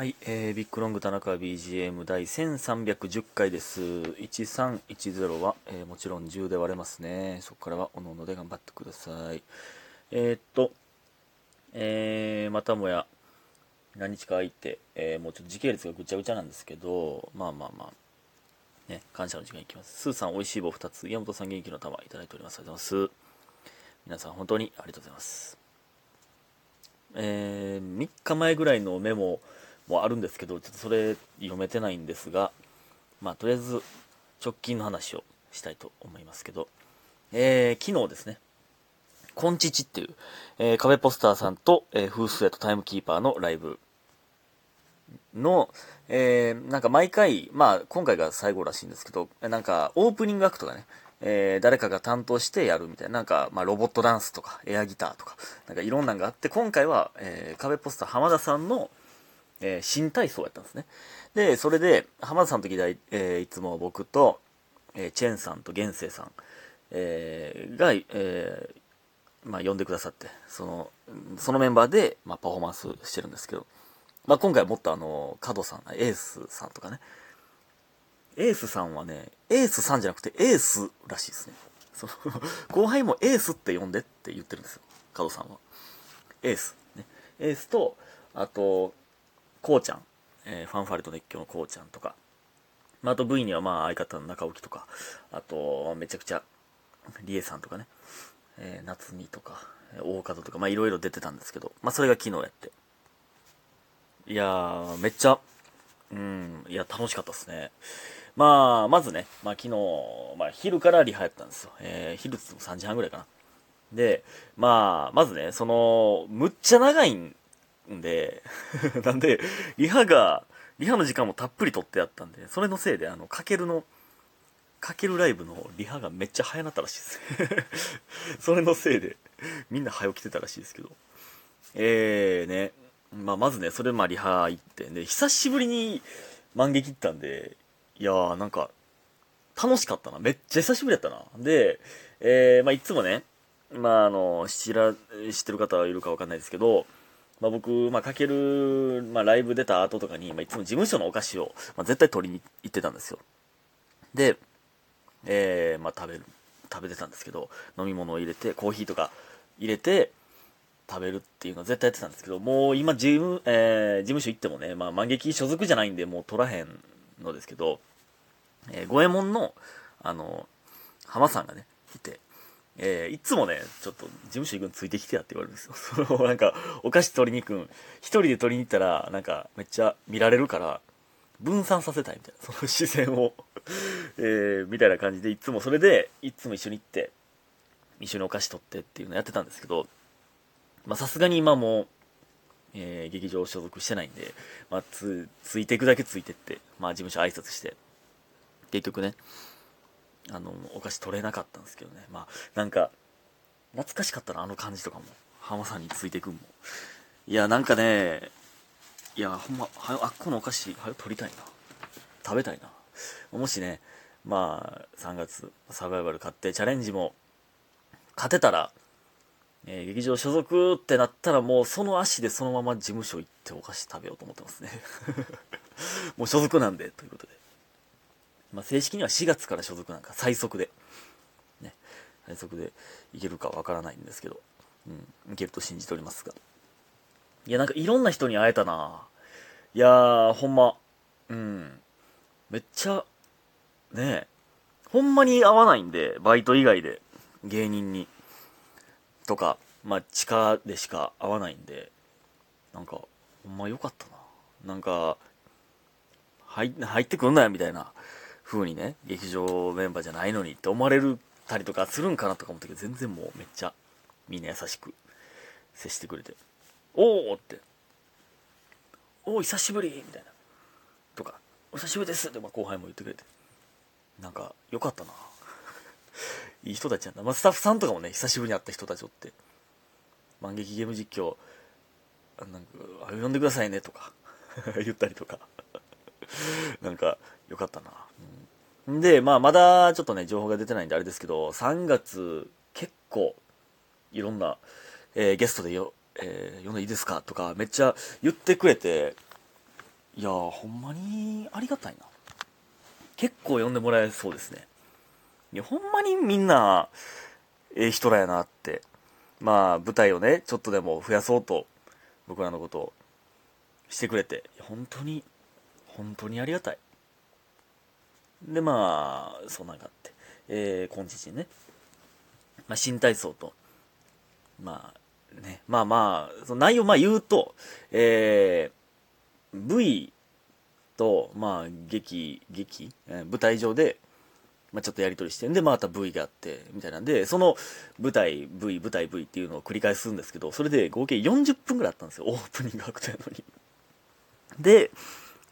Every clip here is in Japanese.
はい、えー、ビッグロング田中 BGM 第1310回です。1310は、えーもちろん10で割れますね。そこからはおのおので頑張ってください。えー、っと、えー、またもや何日か空いて、えーもうちょっと時系列がぐちゃぐちゃなんですけど、まあまあまあ、ね、感謝の時間いきます。スーさん、美味しい棒2つ、岩本さん元気の玉いただいております。ありがとうございます。皆さん本当にありがとうございます。えー、3日前ぐらいのメモもあるんですけど、ちょっとそれ読めてないんですが、まあ、とりあえず直近の話をしたいと思いますけど、えー、昨日ですね、コンチチっていう、えー、壁ポスターさんと、えー、フースウェイトタイムキーパーのライブの、えー、なんか毎回、まあ、今回が最後らしいんですけど、なんか、オープニングアクトがね、えー誰かが担当してやるみたいな、なんか、まあ、ロボットダンスとか、エアギターとか、なんかいろんなのがあって、今回は、えー壁ポスター浜田さんの、えー新体操やったんですね。で、それで、浜田さんの時代、えーいつも僕と、えーチェンさんと源生さん、えーが、えーまあ、呼んでくださって、その、そのメンバーで、まあ、パフォーマンスしてるんですけど、まあ、今回はもっとあの、カドさん、エースさんとかね、エースさんはね、エースさんじゃなくてエースらしいですね。その後輩もエースって呼んでって言ってるんですよ。カドさんは。エース。ね、エースと、あと、こうちゃん。えーファンファレと熱狂のこうちゃんとか。まあ、あと V にはまあ相方の中置とか。あと、めちゃくちゃ、リエさんとかね。えー夏美とか、大門とか、まあいろいろ出てたんですけど、まあそれが昨日やって。いやー、めっちゃ、うん、いや、楽しかったですね。まあ、まずね、まあ昨日、まあ昼からリハやったんですよ。えー昼っつっても3時半ぐらいかな。で、まあ、まずね、その、むっちゃ長いんで、なんで、リハが、リハの時間もたっぷり取ってあったんで、それのせいで、あの、かけるの、かけるライブのリハがめっちゃ早なったらしいです。それのせいで、みんな早起きてたらしいですけど。えーね、まあ、まずね、それまあリハ行って、で、久しぶりに万劇行ったんで、いやーなんか、楽しかったな。めっちゃ久しぶりやったな。で、えー、まあ、いつもね、まあ、あの、知ら、知ってる方はいるかわかんないですけど、まあ、僕、まあ、かける、まあ、ライブ出た後とかに、まあ、いつも事務所のお菓子を、まあ、絶対取りに行ってたんですよ。で、えー、まあ、食べる、食べてたんですけど、飲み物を入れて、コーヒーとか入れて、食べるっていうのは絶対やってたんですけど、もう今、事務、えー、事務所行ってもね、まあ、万劇所属じゃないんで、もう取らへんのですけど、えー、五右衛門の、あの、浜さんがね、いて、えーいつもね、ちょっと事務所行くんついてきてやって言われるんですよ。その、なんか、お菓子取りに行くん、一人で取りに行ったら、なんか、めっちゃ見られるから、分散させたいみたいな、その視線を、えーみたいな感じで、いつも。それで、いつも一緒に行って、一緒にお菓子取ってっていうのやってたんですけど、まさすがに今も、えー劇場所属してないんで、まあつ、ついていくだけついてって、まあ事務所挨拶して、結局ね、あの、お菓子取れなかったんですけどね。まあ、なんか、懐かしかったな、あの感じとかも。浜さんについてくんも。いや、なんかね、いや、ほんま、はよ、あっこのお菓子、はよ取りたいな。食べたいな。もしね、まあ、3月、サバイバル買って、チャレンジも、勝てたら、えー劇場所属ってなったらもうその足でそのまま事務所行ってお菓子食べようと思ってますね。もう所属なんで、ということで。まあ、正式には4月から所属なんか最速で、ね、最速でいけるかわからないんですけど、うん、いけると信じておりますが。いや、なんかいろんな人に会えたな。いやー、ほんま、うん、めっちゃ、ね。え、ほんまに会わないんで、バイト以外で、芸人に、とか、まあ、地下でしか会わないんで、なんか、ほんま良かったな。なんか、入入ってくんなよみたいな。風にね、劇場メンバーじゃないのにって思われるたりとかするんかなとか思ったけど、全然もうめっちゃみんな優しく接してくれて、おーって、おー久しぶりみたいな。とか、お久しぶりですってま後輩も言ってくれて、なんか良かったな。いい人たちなんだ。まあ、スタッフさんとかもね、久しぶりに会った人たちおって、万劇ゲーム実況、あなんか、あれ呼んでくださいねとか、言ったりとか。なんか、よかったな。うん、で、まあ、まだちょっとね、情報が出てないんであれですけど、3月、結構、いろんな、えーゲストでよ、えー呼んでいいですかとか、めっちゃ言ってくれて、いやーほんまにありがたいな。結構呼んでもらえそうですね。いやほんまにみんなええ人らやなって。まあ舞台をねちょっとでも増やそうと僕らのことをしてくれて本当に本当にありがたい。でまあそんなんがあって。えー、今日ね、まあ、新体操と。まあね。まあまあその内容まあ言うとえー、V とまあ劇劇、えー、舞台上でまあ、ちょっとやり取りしてんで、また V があって、みたいなんで、その舞台 V、舞台 V っていうのを繰り返すんですけど、それで合計40分ぐらいあったんですよ、オープニングアクトやのに。で、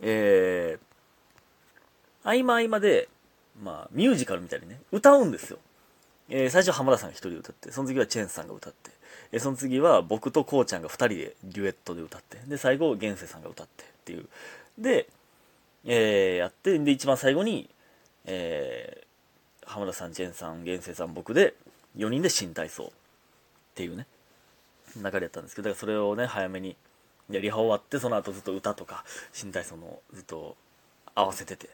えー、合間合間で、まあ、ミュージカルみたいにね、歌うんですよ。えー、最初浜田さんが一人で歌って、その次はチェンさんが歌って、えー、その次は僕とこうちゃんが二人でデュエットで歌って、で、最後、現世さんが歌ってっていう。で、えー、やって、で、一番最後に、えー、浜田さん、チェンさん、現世さん、僕で、4人で新体操っていうね、流れやったんですけど、だからそれをね、早めに、で、リハ終わって、その後ずっと歌とか、新体操のずっと合わせてて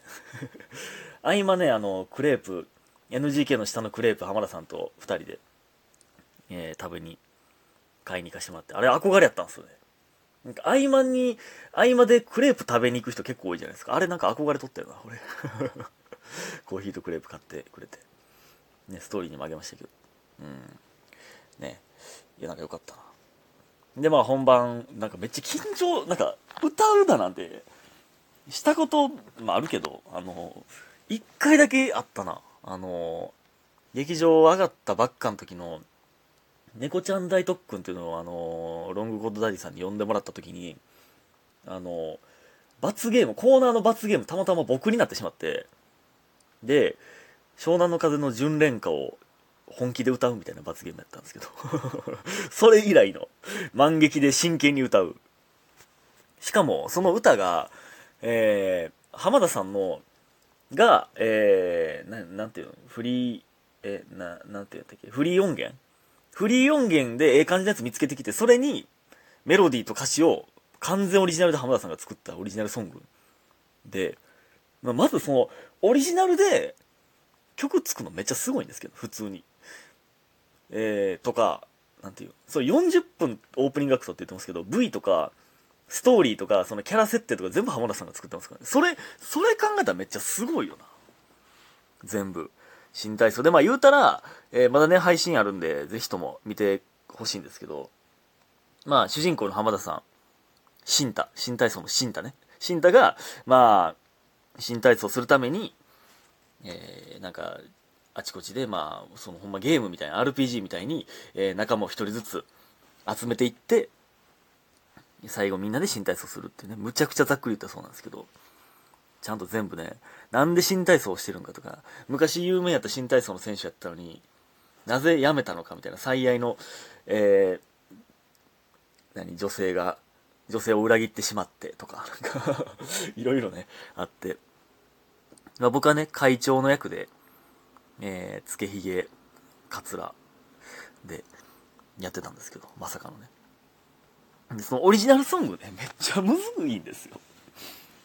合間ね、あの、クレープ、NGK の下のクレープ、浜田さんと2人で、えー、食べに、買いに行かしてもらって、あれ憧れやったんですよね。なんか合間に、合間でクレープ食べに行く人結構多いじゃないですか。あれなんか憧れとったよな、俺。コーヒーとクレープ買ってくれて。ね、ストーリーにもあげましたけど。うん。ね。いや、なんかよかったな。で、まあ本番、なんかめっちゃ緊張、なんか歌うだなんて、したこと、まああるけど、あの、一回だけあったな。あの、劇場上がったばっかの時の、猫ちゃん大特訓っていうのを、あの、ロングコードダディさんに呼んでもらった時に、あの、罰ゲーム、コーナーの罰ゲームたまたま僕になってしまって、で、湘南の風の純恋歌を本気で歌うみたいな罰ゲームやったんですけど それ以来の満劇で真剣に歌う。しかも、その歌が、えー、浜田さんの、が、えー、ななんていうの？フリー、えな、なんて言ったっけ？フリー音源？フリー音源でええ感じのやつ見つけてきて、それにメロディーと歌詞を完全オリジナルで浜田さんが作ったオリジナルソングで、まあ、まずその、オリジナルで曲つくのめっちゃすごいんですけど、普通に。えー、とか、なんていう、そう40分オープニングアクトって言ってますけど、V とか、ストーリーとか、そのキャラ設定とか全部浜田さんが作ってますからね。それ、それ考えたらめっちゃすごいよな。全部。新体操。で、まあ言うたら、えー、まだね、配信あるんで、ぜひとも見てほしいんですけど、まあ主人公の浜田さん、新太、新体操の新太ね。新太が、まあ、新体操するために、えー、なんか、あちこちで、まあ、そのほんまゲームみたいな、RPG みたいに、えー、仲間を一人ずつ集めていって、最後みんなで新体操するってね、むちゃくちゃざっくり言ったそうなんですけど、ちゃんと全部ね、なんで新体操をしてるんかとか、昔有名やった新体操の選手やったのに、なぜ辞めたのかみたいな最愛の、えー、何、女性が、女性を裏切ってしまってとか、なんか いろいろね、あって。まあ、僕はね、会長の役で、えー、つけひげ、かつらでやってたんですけど、まさかのね。そのオリジナルソングね、めっちゃむずいんですよ。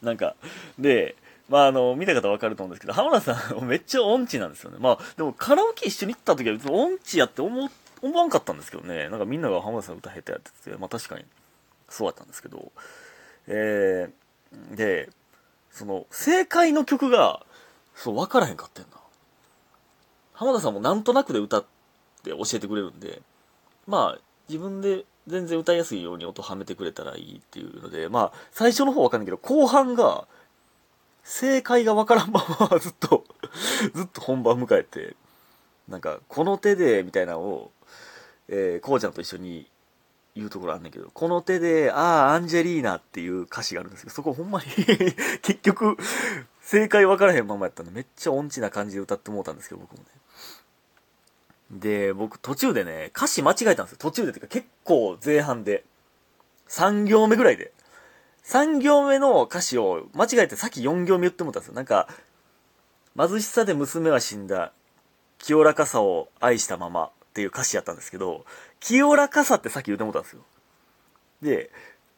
なんか、で、まああの、見た方わかると思うんですけど、浜田さんめっちゃ音痴なんですよね。まあ、でもカラオケ一緒に行った時は別に音痴やって思、思わんかったんですけどね。なんかみんなが浜田さん歌下手やってて、まあ確かにそうだったんですけど、えー、で、その、正解の曲が、そう、わからへんかってんな。浜田さんもなんとなくで歌って教えてくれるんで、まあ、自分で全然歌いやすいように音はめてくれたらいいっていうので、まあ、最初の方わかんないけど、後半が、正解がわからんままずっと ずっと本番迎えて、なんか、この手で、みたいなのを、えー、こうちゃんと一緒に言うところあんねんけど、この手で、ああ、アンジェリーナっていう歌詞があるんですけど、そこほんまに 結局、正解分からへんままやったんで、めっちゃ音痴な感じで歌ってもうたんですけど、僕もね。で、僕途中でね、歌詞間違えたんですよ。途中でっていうか結構前半で。3行目ぐらいで。3行目の歌詞を間違えてさっき4行目言ってもったんですよ。なんか、貧しさで娘は死んだ。清らかさを愛したままっていう歌詞やったんですけど、清らかさってさっき言ってもったんですよ。で、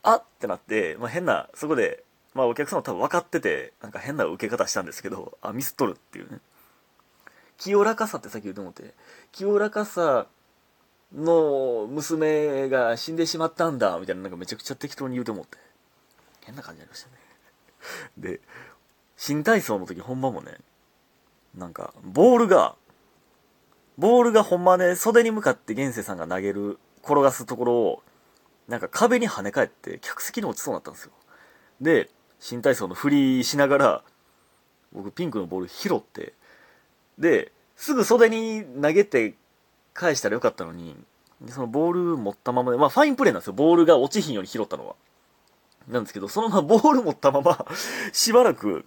あってなって、まあ、変な、そこでまあお客さんも多分分かってて、なんか変な受け方したんですけど、あ、ミスっとるっていうね。清らかさってさっき言うと思って、清らかさの娘が死んでしまったんだ、みたいななんかめちゃくちゃ適当に言うと思って。変な感じありましたね。で、新体操の時本番もね、なんか、ボールが、ボールがほんまね、袖に向かって現世さんが投げる、転がすところを、なんか壁に跳ね返って客席に落ちそうになったんですよ。で、新体操の振りしながら、僕ピンクのボール拾って、で、すぐ袖に投げて返したらよかったのに、そのボール持ったままで、まあファインプレーなんですよ。ボールが落ちひんように拾ったのは。なんですけど、そのまま ボール持ったまましばらく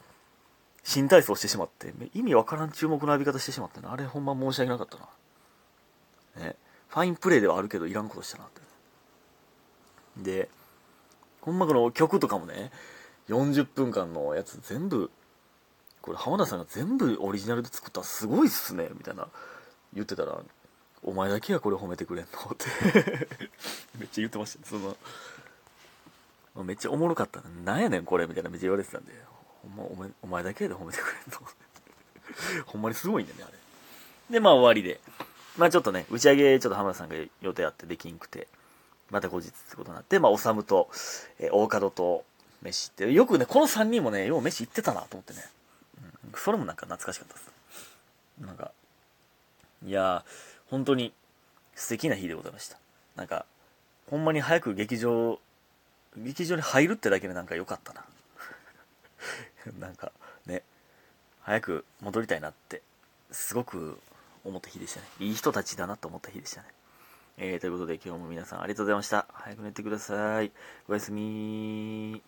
新体操してしまって、意味わからん注目の浴び方してしまったな。あれほんま申し訳なかったな。ね。ファインプレーではあるけど、いらんことしたなって。で、ほんまこの曲とかもね、40分間のやつ全部、これ浜田さんが全部オリジナルで作ったらすごいっすね、みたいな言ってたら、お前だけがこれ褒めてくれんのって めっちゃ言ってましたね。その、めっちゃおもろかった。なんやねんこれみたいなめっちゃ言われてたんで、ほんまお前お前だけで褒めてくれんの ほんまにすごいんだよね、あれ。で、まあ終わりで。まあちょっとね、打ち上げちょっと浜田さんが予定あってできんくて、また後日ってことになって、まあ、おさむと、えー、大門と飯って、よくね、この3人もね、よう飯行ってたなと思ってね。それもなんか懐かしかったです。なんか、いやー、本当に素敵な日でございました。なんか、ほんまに早く劇場、劇場に入るってだけでなんか良かったな。なんか、ね、早く戻りたいなって、すごく思った日でしたね。いい人たちだなと思った日でしたね。えー、ということで今日も皆さんありがとうございました。早く寝てください。おやすみ